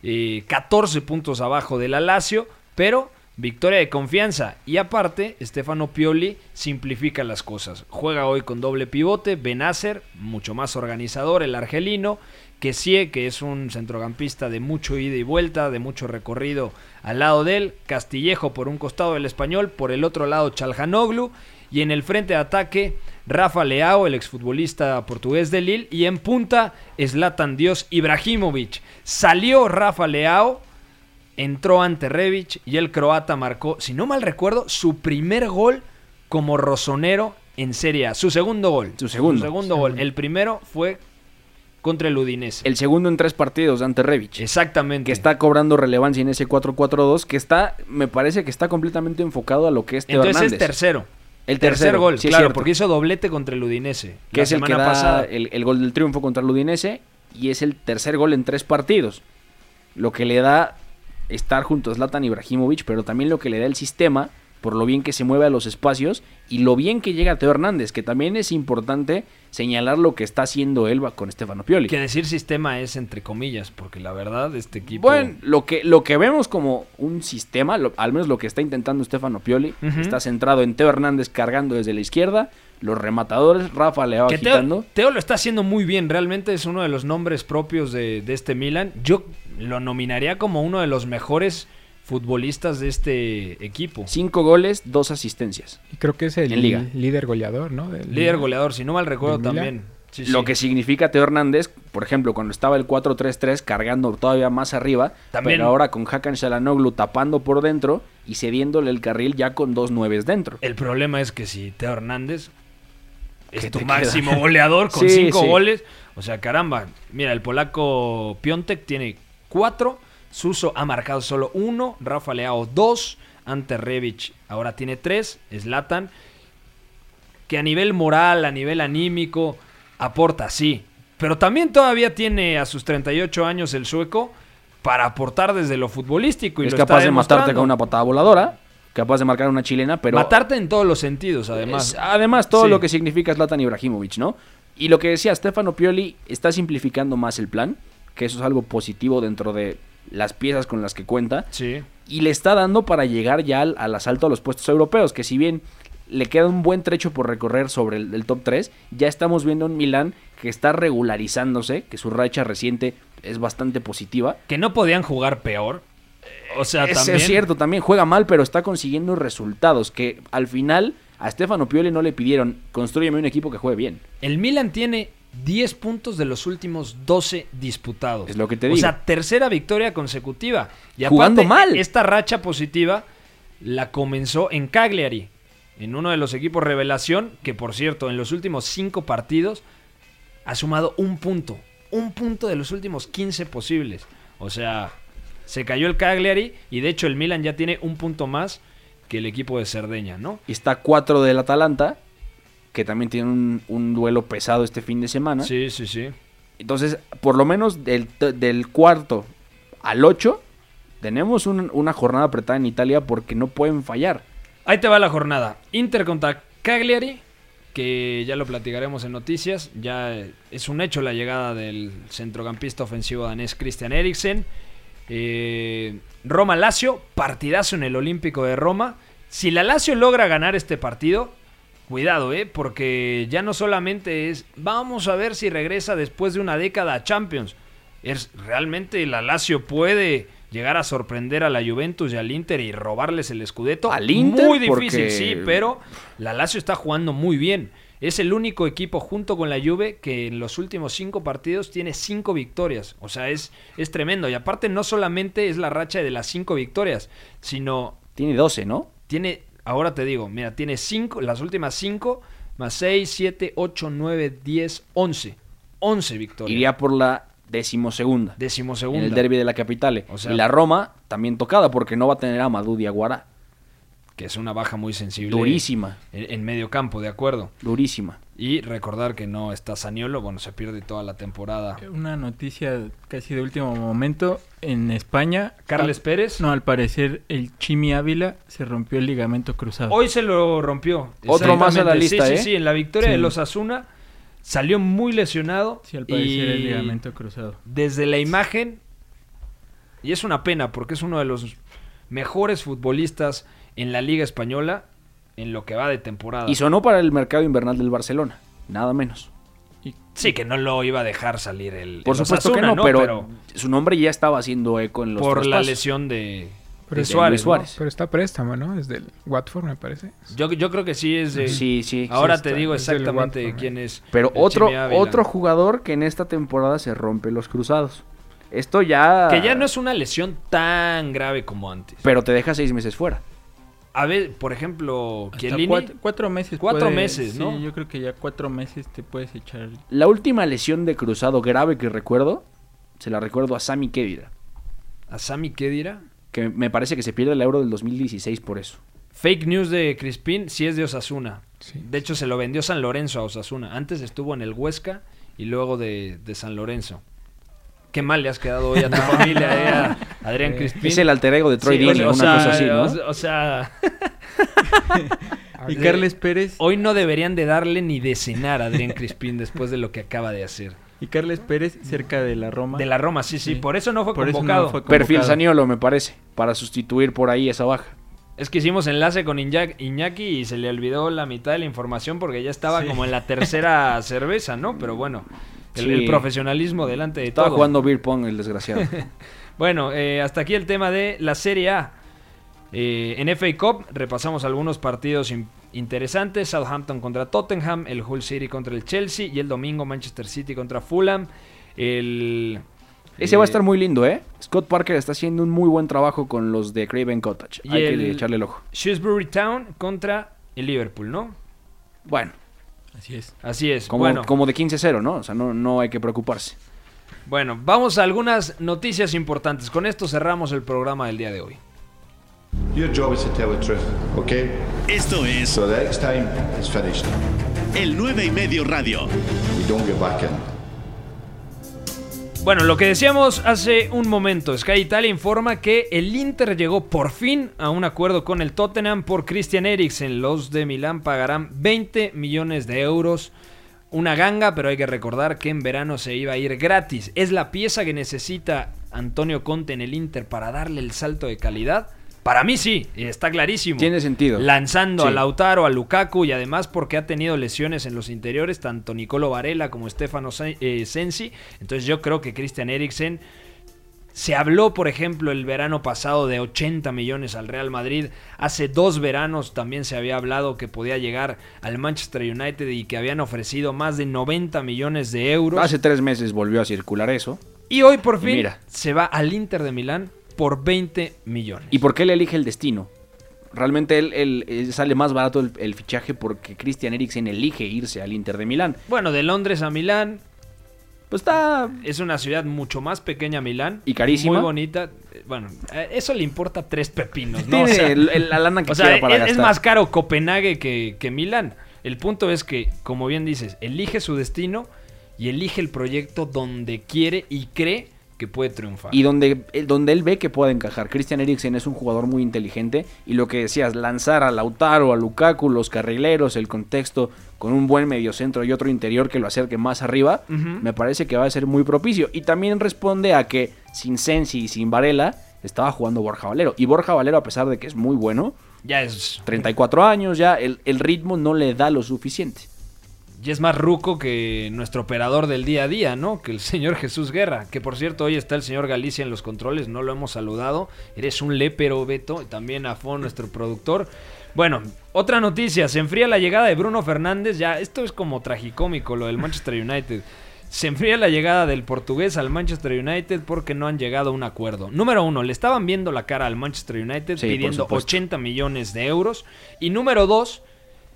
eh, 14 puntos abajo de la Lazio. Pero victoria de confianza. Y aparte, Stefano Pioli simplifica las cosas. Juega hoy con doble pivote. Benacer, mucho más organizador, el argelino. Kessie, que es un centrocampista de mucho ida y vuelta, de mucho recorrido al lado de él. Castillejo por un costado del español, por el otro lado Chalhanoglu. Y en el frente de ataque, Rafa Leao, el exfutbolista portugués de Lille. Y en punta, Zlatan Dios Ibrahimovic. Salió Rafa Leao, entró ante Revic y el croata marcó, si no mal recuerdo, su primer gol como rosonero en Serie A. Su segundo gol. Su segundo. segundo gol. El primero fue contra el Udinese. El segundo en tres partidos ante Revic. Exactamente. Que está cobrando relevancia en ese 4-4-2, que está, me parece que está completamente enfocado a lo que es Teo Entonces es tercero. El tercer gol, sí, claro, porque hizo doblete contra el Udinese. que la es el que da pasada. el, el gol del triunfo contra el Udinese y es el tercer gol en tres partidos. Lo que le da estar junto a Zlatan Ibrahimovic, pero también lo que le da el sistema por lo bien que se mueve a los espacios y lo bien que llega Teo Hernández, que también es importante señalar lo que está haciendo Elba con Stefano Pioli. Que decir sistema es entre comillas, porque la verdad este equipo... Bueno, lo que, lo que vemos como un sistema, lo- al menos lo que está intentando Stefano Pioli, está centrado en Teo Hernández cargando desde la izquierda, los rematadores, Rafa Leao Que Teo, agitando. Teo lo está haciendo muy bien, realmente es uno de los nombres propios de, de este Milan. Yo lo nominaría como uno de los mejores futbolistas de este equipo. Cinco goles, dos asistencias. Y creo que es el En liga. líder goleador, ¿no? Del- Líder goleador, si no mal recuerdo también. Sí, Lo sí. que significa Teo Hernández, por ejemplo, cuando estaba el 4-3-3 cargando todavía más arriba, También- pero ahora con Hakan Shalanoglu tapando por dentro y cediéndole el carril ya con dos nueves dentro. El problema es que si Teo Hernández ¿Qué es tu máximo queda? [LAUGHS] goleador con Sí, cinco sí. goles, o sea, caramba. Mira, el polaco Piontek tiene cuatro, Suso ha marcado solo uno, Rafa Leao dos, Ante Rebic ahora tiene tres, Zlatan, que a nivel moral, a nivel anímico, aporta, sí. Pero también todavía tiene a sus 38 años el sueco para aportar desde lo futbolístico. Y es lo está capaz de matarte con una patada voladora, capaz de marcar una chilena, pero Matarte en todos los sentidos, además. Es- además, todo Sí. lo que significa Zlatan Ibrahimovic, ¿no? Y lo que decía Stefano Pioli está simplificando más el plan, que eso es algo positivo dentro de las piezas con las que cuenta. Sí. Y le está dando para llegar ya al, al asalto a los puestos europeos, que si bien le queda un buen trecho por recorrer sobre el, el top 3, ya estamos viendo un Milán que está regularizándose, que su racha reciente es bastante positiva. Que no podían jugar peor. O sea, Es, también. es cierto, también juega mal, pero está consiguiendo resultados que al final a Stefano Pioli no le pidieron, construyeme un equipo que juegue bien. El Milan tiene 10 puntos de los últimos 12 disputados. Es lo que te O digo. sea, tercera victoria consecutiva. Y Jugando aparte, mal. Esta racha positiva la comenzó en Cagliari, en uno de los equipos revelación, que por cierto, en los últimos 5 partidos ha sumado un punto. Un punto de los últimos 15 posibles. O sea, se cayó el Cagliari y de hecho el Milan ya tiene un punto más que el equipo de Cerdeña, ¿no? Y está 4 del Atalanta, que también tiene un, un duelo pesado este fin de semana. Sí, sí, sí. Entonces, por lo menos del, del cuarto al 8, tenemos un- una jornada apretada en Italia porque no pueden fallar. Ahí te va la jornada. Inter contra Cagliari, que ya lo platicaremos en noticias. Ya eh, es un hecho la llegada del centrocampista ofensivo danés Christian Eriksen. Eh, Roma Lazio, partidazo en el Olímpico de Roma. Si la Lazio logra ganar este partido, cuidado, eh, porque ya no solamente es vamos a ver si regresa después de una década a Champions. Es realmente la Lazio puede llegar a sorprender a la Juventus y al Inter y robarles el Scudetto. ¿Al Inter? Muy difícil, Porque- sí, pero la Lazio está jugando muy bien. Es el único equipo junto con la Juve que en los últimos cinco partidos tiene cinco victorias. O sea, es, es tremendo. Y aparte no solamente es la racha de las cinco victorias, sino Tiene 12, ¿no? tiene, ahora te digo, mira, tiene cinco, las últimas cinco, más seis, siete, ocho, nueve, diez, once. Once victorias. Iría por la decimosegunda. Decimosegunda. En el derby de la. O sea- y la Roma también tocada porque no va a tener a Madú Diaguara. Que es una baja muy sensible. Durísima. En, en medio campo, de acuerdo. Durísima. Y recordar que no está Saniolo, bueno, se pierde toda la temporada. Una noticia casi de último momento. En España. ¿Carles al- Pérez? No, al parecer el Chimi Ávila se rompió el ligamento cruzado. Hoy se lo rompió. Otro más a la lista, sí, ¿eh? Sí, sí, en la victoria Sí. de los Asuna salió muy lesionado. Sí, al parecer y el ligamento cruzado. Desde la imagen, y es una pena porque es uno de los mejores futbolistas en la Liga Española en lo que va de temporada. Y sonó para el mercado invernal del Barcelona. Nada menos. Sí, que no lo iba a dejar salir el. Por el supuesto Osasuna, que no, pero, su nombre ya estaba haciendo eco en los por la lesión de, Pero de es- Suárez. Luis Suárez. Pero está a préstamo, ¿no? Es del Watford, me parece. Yo, yo creo que sí es de. Sí, sí. Ahora sí te digo exactamente Watford, quién es. Pero el otro, otro jugador que en esta temporada se rompe los cruzados. Esto ya... Que ya no es una lesión tan grave como antes. Pero te deja seis meses fuera. A ver, por ejemplo, Chiellini. cuatro, cuatro meses. Cuatro puede- meses, ¿no? Sí, yo creo que ya cuatro meses te puedes echar. La última lesión de cruzado grave que recuerdo, se la recuerdo a Sami Khedira. A Sami Khedira. Que me parece que se pierde el Euro del 2016 por eso. Fake news de Crispín, sí es de Osasuna. De hecho, se lo vendió San Lorenzo a Osasuna. Antes estuvo en el Huesca y luego de, de San Lorenzo. Qué mal le has quedado hoy a tu familia, eh, a [LAUGHS] Adrián Crispín. Es el alter ego de Troy Sí, Deeney, o una sea, cosa así, ¿no? o- O sea, [LAUGHS] Y Carles Pérez. hoy no deberían de darle ni de cenar a Adrián Crispín después de lo que acaba de hacer. Y Carles Pérez cerca de la Roma. De la Roma, sí, sí, Sí. por eso no fue Por eso no convocado. fue convocado. Perfil Saniolo, me parece, para sustituir por ahí esa baja. Es que hicimos enlace con Iñak- Iñaki y se le olvidó la mitad de la información porque ya estaba Sí. como en la tercera [LAUGHS] cerveza, ¿no? Pero bueno, el, Sí. el profesionalismo delante de Estaba todo. jugando beer pong el desgraciado. [LAUGHS] Bueno, eh, hasta aquí el tema de la Serie A. Eh, en FA Cup repasamos algunos partidos in- interesantes. Southampton contra Tottenham, el Hull City contra el Chelsea y el domingo Manchester City contra Fulham. El, Ese va a eh, estar muy lindo, ¿eh? Scott Parker está haciendo un muy buen trabajo con los de Craven Cottage. Y Hay el- que echarle el ojo. Shrewsbury Town contra el Liverpool, ¿no? Bueno, Así es. Así es. como, bueno, como de 15-0, ¿no? O sea, no, no hay que preocuparse. bueno, vamos a algunas noticias importantes. Con esto cerramos el programa del día de hoy. Your job is to tell the truth, okay? Esto es So the next time it's finished. el 9 y medio radio. We don't get back in. Bueno, lo que decíamos hace un momento, Sky Italia informa que el Inter llegó por fin a un acuerdo con el Tottenham por Christian Eriksen. Los de Milán pagarán 20 millones de euros. Una ganga, pero hay que recordar que en verano se iba a ir gratis. ¿Es la pieza que necesita Antonio Conte en el Inter para darle el salto de calidad? Para mí sí, está clarísimo. Tiene sentido. Lanzando a. Lautaro, a Lukaku y además porque ha tenido lesiones en los interiores, tanto Nicolo Varela como Stefano eh, Sensi. Entonces yo creo que Christian Eriksen se habló, por ejemplo, el verano pasado de 80 millones al Real Madrid. Hace dos veranos también se había hablado que podía llegar al Manchester United y que habían ofrecido más de 90 millones de euros. Hace tres meses volvió a circular eso. Y hoy por fin mira. se va al Inter de Milán por 20 millones. ¿Y por qué le elige el destino? Realmente él, él- él sale más barato el, el fichaje porque Christian Eriksen elige irse al Inter de Milán. Bueno, de Londres a Milán. Pues está... Es una ciudad mucho más pequeña Milán. Y carísima. Muy bonita. Eh, Bueno, eso le importa tres pepinos, ¿no? Tiene O sea, el- el- la lana que o sea, para es, es gastar. más caro Copenhague que, que Milán. El punto es que, como bien dices, elige su destino y elige el proyecto donde quiere y cree que puede triunfar. Y donde, él- donde él ve que puede encajar. Christian Eriksen es un jugador muy inteligente. Y lo que decías, lanzar a Lautaro, a Lukaku, los carrileros, el contexto, con un buen mediocentro y otro interior que lo acerque más arriba, me parece que va a ser muy propicio. Y también responde a que sin Sensi y sin Varela estaba jugando Borja Valero. Y Borja Valero, a pesar de que es muy bueno, Ya es, 34 años ya, el, el ritmo no le da lo suficiente. Ya es más ruco que nuestro operador del día a día, ¿no? Que el señor Jesús Guerra. Que por cierto, hoy está el señor Galicia en los controles, no lo hemos saludado. Eres un lepero, Beto. Y también a Fon, nuestro productor. Bueno, otra noticia. Se enfría la llegada de Bruno Fernández. Ya, esto es como tragicómico, lo del Manchester United. Se enfría la llegada del portugués al Manchester United porque no han llegado a un acuerdo. Número uno, le estaban viendo la cara al Manchester United Sí, pidiendo supuesto. 80 millones de euros. Y número dos,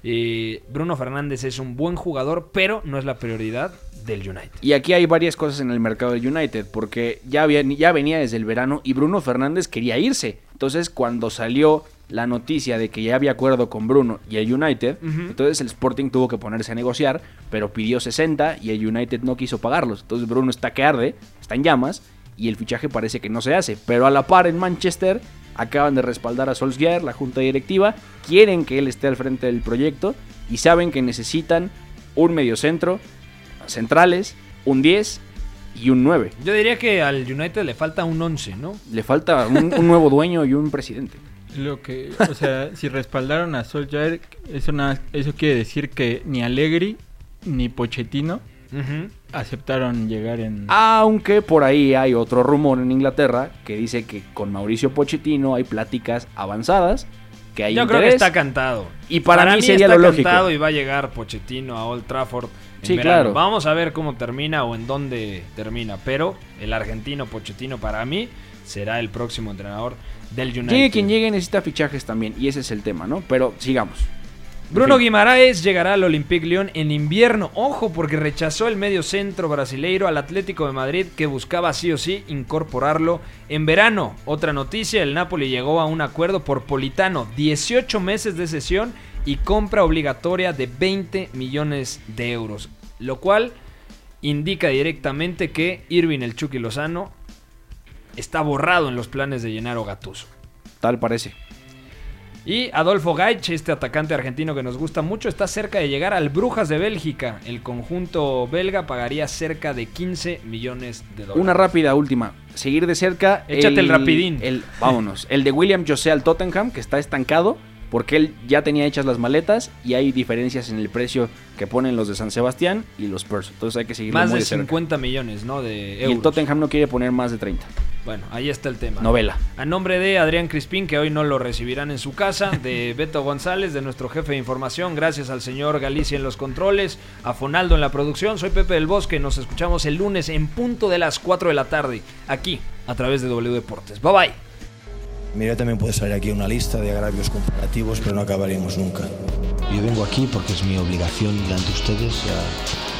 eh, Bruno Fernández es un buen jugador, pero no es la prioridad del United. Y aquí hay varias cosas en el mercado del United, porque ya, había, ya venía desde el verano y Bruno Fernández quería irse. Entonces, cuando salió la noticia de que ya había acuerdo con Bruno y el United, entonces el Sporting tuvo que ponerse a negociar, pero pidió 60 y el United no quiso pagarlos. Entonces Bruno está que arde, está en llamas y el fichaje parece que no se hace. Pero a la par en Manchester acaban de respaldar a Solskjaer, la junta directiva, quieren que él esté al frente del proyecto y saben que necesitan un mediocentro, centrales, un 10 y un 9. Yo diría que al United le falta un 11, ¿no? Le falta un, un nuevo dueño y un presidente. Lo que, o sea, si respaldaron a Solskjaer, eso, nada, eso quiere decir que ni Allegri ni Pochettino Aceptaron llegar en... Aunque por ahí hay otro rumor en Inglaterra que dice que con Mauricio Pochettino hay pláticas avanzadas, que hay Yo creo que está cantado. Y para, mí sería está lo lógico. cantado y va a llegar Pochettino a Old Trafford. en Sí, verano. claro. Vamos a ver cómo termina o en dónde termina. Pero el argentino Pochettino para mí será el próximo entrenador del United. Llegue quien llegue necesita fichajes también y ese es el tema, ¿no? Pero sigamos. Bruno. Guimaraes llegará al Olympique Lyon en invierno. Ojo, porque rechazó el medio centro brasileiro al Atlético de Madrid que buscaba sí o sí incorporarlo en verano. Otra noticia, el Napoli llegó a un acuerdo por Politano, 18 meses de sesión y compra obligatoria de 20 millones de euros. Lo cual indica directamente que Irving el Chucky Lozano está borrado en los planes de Gennaro Gattuso. Tal parece. Y Adolfo Gaich, este atacante argentino que nos gusta mucho, está cerca de llegar al Brujas de Bélgica. El conjunto belga pagaría cerca de 15 millones de dólares. Una rápida última. Seguir de cerca. Échate el rapidín. el- vámonos. El de William José al Tottenham, que está estancado. Porque él ya tenía hechas las maletas y hay diferencias en el precio que ponen los de San Sebastián y los Spurs. Entonces hay que seguirlo Más muy de de cerca. 50 millones, ¿no? De Y el euros. Tottenham no quiere poner más de 30. Bueno, ahí está el tema. Novela. A nombre de Adrián Crispín, que hoy no lo recibirán en su casa, de [LAUGHS] Beto González, de nuestro jefe de información, gracias al señor Galicia en los controles, a Fonaldo en la producción, soy Pepe del Bosque, nos escuchamos el lunes en punto de las 4 de la tarde, aquí, a través de W Deportes. Bye bye. Mira, también puede salir aquí una lista de agravios comparativos, pero no acabaríamos nunca. Yo vengo aquí porque es mi obligación delante de ustedes. ya